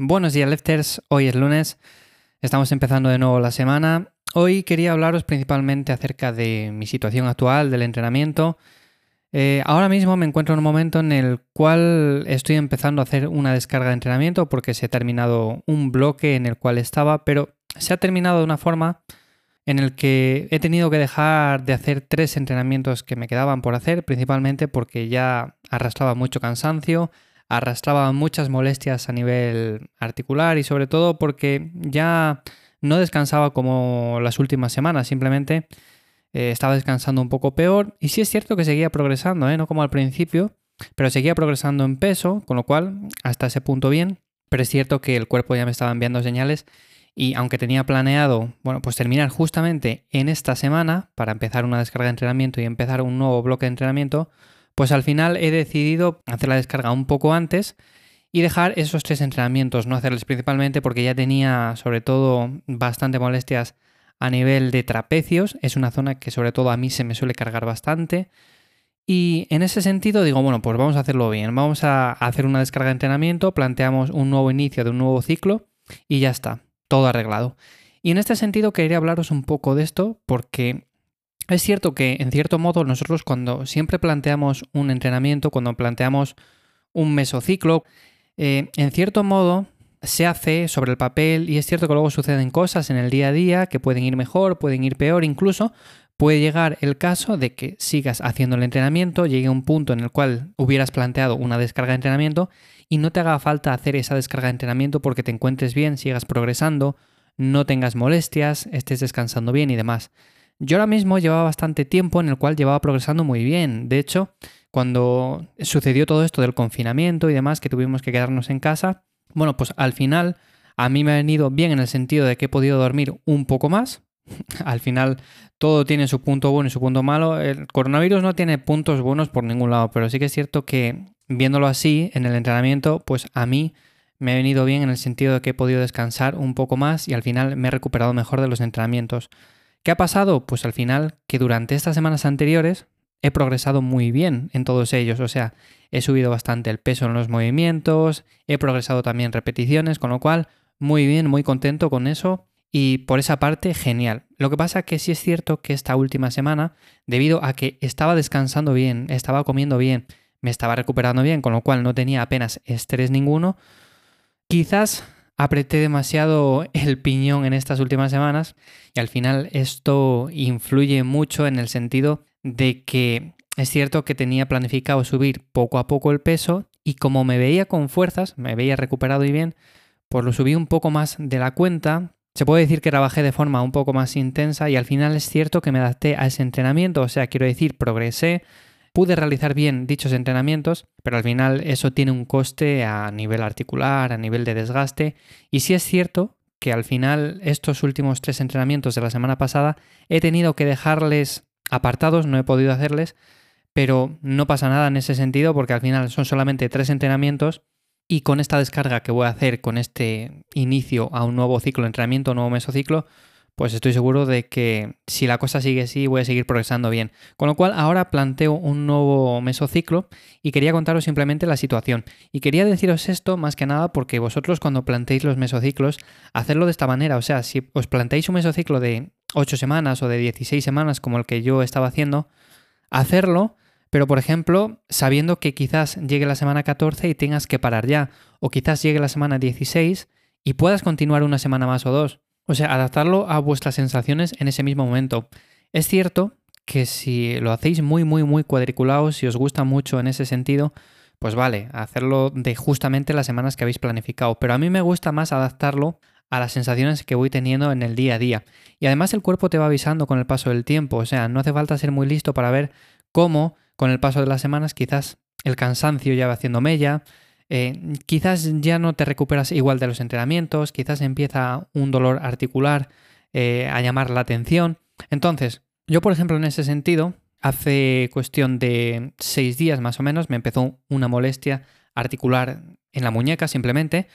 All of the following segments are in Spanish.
Buenos días, Lefters. Hoy es lunes. Estamos empezando de nuevo la semana. Hoy quería hablaros principalmente acerca de mi situación actual del entrenamiento. Eh, ahora mismo me encuentro en un momento en el cual estoy empezando a hacer una descarga de entrenamiento porque se ha terminado un bloque en el cual estaba, pero se ha terminado de una forma en el que he tenido que dejar de hacer tres entrenamientos que me quedaban por hacer, principalmente porque ya arrastraba mucho cansancio, arrastraba muchas molestias a nivel articular y sobre todo porque ya no descansaba como las últimas semanas, simplemente eh, estaba descansando un poco peor y sí es cierto que seguía progresando, ¿eh? no como al principio, pero seguía progresando en peso, con lo cual hasta ese punto bien, pero es cierto que el cuerpo ya me estaba enviando señales y aunque tenía planeado, bueno, pues terminar justamente en esta semana para empezar una descarga de entrenamiento y empezar un nuevo bloque de entrenamiento, pues al final he decidido hacer la descarga un poco antes y dejar esos tres entrenamientos, no hacerles principalmente porque ya tenía sobre todo bastante molestias a nivel de trapecios, es una zona que sobre todo a mí se me suele cargar bastante. Y en ese sentido digo, bueno, pues vamos a hacerlo bien, vamos a hacer una descarga de entrenamiento, planteamos un nuevo inicio de un nuevo ciclo y ya está, todo arreglado. Y en este sentido quería hablaros un poco de esto porque es cierto que, en cierto modo, nosotros cuando siempre planteamos un entrenamiento, cuando planteamos un mesociclo, eh, en cierto modo se hace sobre el papel y es cierto que luego suceden cosas en el día a día que pueden ir mejor, pueden ir peor, incluso puede llegar el caso de que sigas haciendo el entrenamiento, llegue un punto en el cual hubieras planteado una descarga de entrenamiento y no te haga falta hacer esa descarga de entrenamiento porque te encuentres bien, sigas progresando, no tengas molestias, estés descansando bien y demás. Yo ahora mismo llevaba bastante tiempo en el cual llevaba progresando muy bien. De hecho, cuando sucedió todo esto del confinamiento y demás, que tuvimos que quedarnos en casa, bueno, pues al final a mí me ha venido bien en el sentido de que he podido dormir un poco más. al final todo tiene su punto bueno y su punto malo. El coronavirus no tiene puntos buenos por ningún lado, pero sí que es cierto que viéndolo así en el entrenamiento, pues a mí me ha venido bien en el sentido de que he podido descansar un poco más y al final me he recuperado mejor de los entrenamientos. ¿Qué ha pasado? Pues al final que durante estas semanas anteriores he progresado muy bien en todos ellos, o sea, he subido bastante el peso en los movimientos, he progresado también repeticiones, con lo cual muy bien, muy contento con eso y por esa parte genial. Lo que pasa que sí es cierto que esta última semana, debido a que estaba descansando bien, estaba comiendo bien, me estaba recuperando bien, con lo cual no tenía apenas estrés ninguno, quizás apreté demasiado el piñón en estas últimas semanas y al final esto influye mucho en el sentido de que es cierto que tenía planificado subir poco a poco el peso y como me veía con fuerzas, me veía recuperado y bien, pues lo subí un poco más de la cuenta. Se puede decir que trabajé de forma un poco más intensa y al final es cierto que me adapté a ese entrenamiento, o sea, quiero decir, progresé, pude realizar bien dichos entrenamientos, pero al final eso tiene un coste a nivel articular, a nivel de desgaste. Y sí es cierto que al final estos últimos tres entrenamientos de la semana pasada he tenido que dejarles apartados, no he podido hacerles, pero no pasa nada en ese sentido porque al final son solamente tres entrenamientos y con esta descarga que voy a hacer con este inicio a un nuevo ciclo de entrenamiento, un nuevo mesociclo, pues estoy seguro de que si la cosa sigue así voy a seguir progresando bien. Con lo cual ahora planteo un nuevo mesociclo y quería contaros simplemente la situación. Y quería deciros esto más que nada porque vosotros cuando planteéis los mesociclos, hacerlo de esta manera, o sea, si os planteáis un mesociclo de 8 semanas o de 16 semanas como el que yo estaba haciendo, hacerlo, pero por ejemplo, sabiendo que quizás llegue la semana 14 y tengas que parar ya, o quizás llegue la semana 16 y puedas continuar una semana más o dos. O sea, adaptarlo a vuestras sensaciones en ese mismo momento. Es cierto que si lo hacéis muy, muy, muy cuadriculado, si os gusta mucho en ese sentido, pues vale, hacerlo de justamente las semanas que habéis planificado. Pero a mí me gusta más adaptarlo a las sensaciones que voy teniendo en el día a día. Y además el cuerpo te va avisando con el paso del tiempo. O sea, no hace falta ser muy listo para ver cómo, con el paso de las semanas, quizás el cansancio ya va haciendo mella, eh, quizás ya no te recuperas igual de los entrenamientos, quizás empieza un dolor articular eh, a llamar la atención. Entonces, yo por ejemplo en ese sentido, hace cuestión de seis días más o menos me empezó una molestia articular en la muñeca simplemente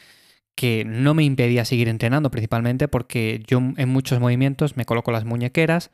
que no me impedía seguir entrenando principalmente porque yo en muchos movimientos me coloco las muñequeras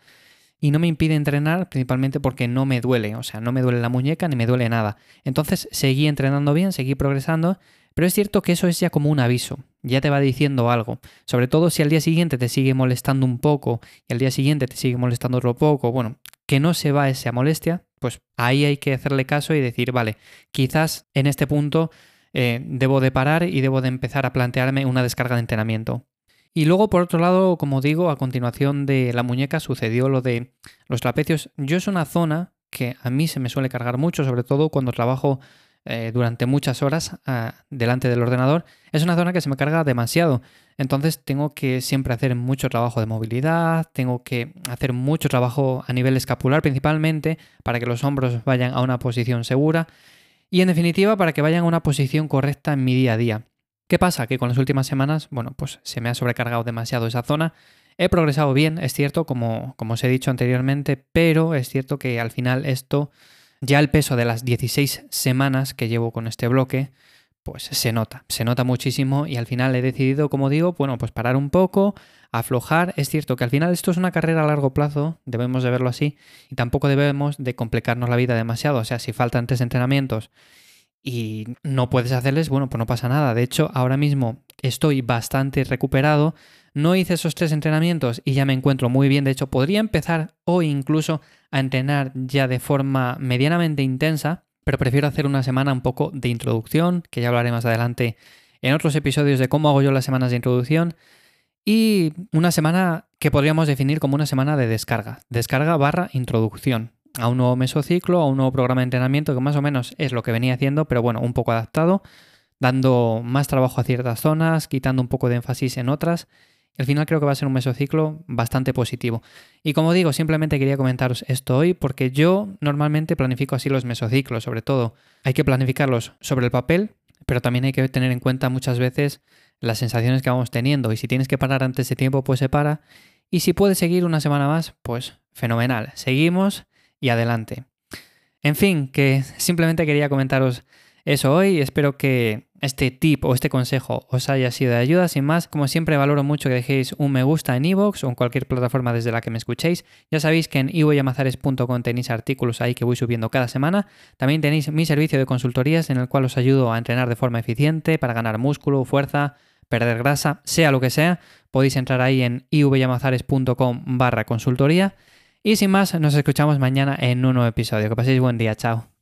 y no me impide entrenar principalmente porque no me duele, o sea, no me duele la muñeca ni me duele nada. Entonces seguí entrenando bien, seguí progresando, Pero es cierto que eso es ya como un aviso, ya te va diciendo algo. Sobre todo si al día siguiente te sigue molestando un poco y al día siguiente te sigue molestando otro poco, bueno, que no se va esa molestia, pues ahí hay que hacerle caso y decir, vale, quizás en este punto eh, debo de parar y debo de empezar a plantearme una descarga de entrenamiento. Y luego, por otro lado, como digo, a continuación de la muñeca sucedió lo de los trapecios. Yo es una zona que a mí se me suele cargar mucho, sobre todo cuando trabajo eh, durante muchas horas ah, delante del ordenador. Es una zona que se me carga demasiado. Entonces tengo que siempre hacer mucho trabajo de movilidad, tengo que hacer mucho trabajo a nivel escapular principalmente para que los hombros vayan a una posición segura y en definitiva para que vayan a una posición correcta en mi día a día. ¿Qué pasa? Que con las últimas semanas, bueno, pues se me ha sobrecargado demasiado esa zona. He progresado bien, es cierto, como, como os he dicho anteriormente, pero es cierto que al final esto, ya el peso de las 16 semanas que llevo con este bloque, pues se nota, se nota muchísimo y al final he decidido, como digo, bueno, pues parar un poco, aflojar. Es cierto que al final esto es una carrera a largo plazo, debemos de verlo así, y tampoco debemos de complicarnos la vida demasiado. O sea, si faltan tres entrenamientos y no puedes hacerles, bueno, pues no pasa nada. De hecho, ahora mismo estoy bastante recuperado. No hice esos tres entrenamientos y ya me encuentro muy bien. De hecho, podría empezar hoy incluso a entrenar ya de forma medianamente intensa, pero prefiero hacer una semana un poco de introducción, que ya hablaré más adelante en otros episodios de cómo hago yo las semanas de introducción. Y una semana que podríamos definir como una semana de descarga. Descarga barra introducción a un nuevo mesociclo, a un nuevo programa de entrenamiento que más o menos es lo que venía haciendo, pero bueno, un poco adaptado, dando más trabajo a ciertas zonas, quitando un poco de énfasis en otras. Al final creo que va a ser un mesociclo bastante positivo. Y como digo, simplemente quería comentaros esto hoy porque yo normalmente planifico así los mesociclos, sobre todo. Hay que planificarlos sobre el papel, pero también hay que tener en cuenta muchas veces las sensaciones que vamos teniendo. Y si tienes que parar antes de tiempo, pues se para. Y si puedes seguir una semana más, pues fenomenal. Seguimos y adelante. En fin, que simplemente quería comentaros eso hoy. Espero que este tip o este consejo os haya sido de ayuda. Sin más, como siempre, valoro mucho que dejéis un me gusta en iVoox o en cualquier plataforma desde la que me escuchéis. Ya sabéis que en ivoyamazares.com tenéis artículos ahí que voy subiendo cada semana. También tenéis mi servicio de consultorías en el cual os ayudo a entrenar de forma eficiente para ganar músculo, fuerza, perder grasa, sea lo que sea. Podéis entrar ahí en ivyamazares.com barra consultoría. Y sin más, nos escuchamos mañana en un nuevo episodio. Que paséis buen día, chao.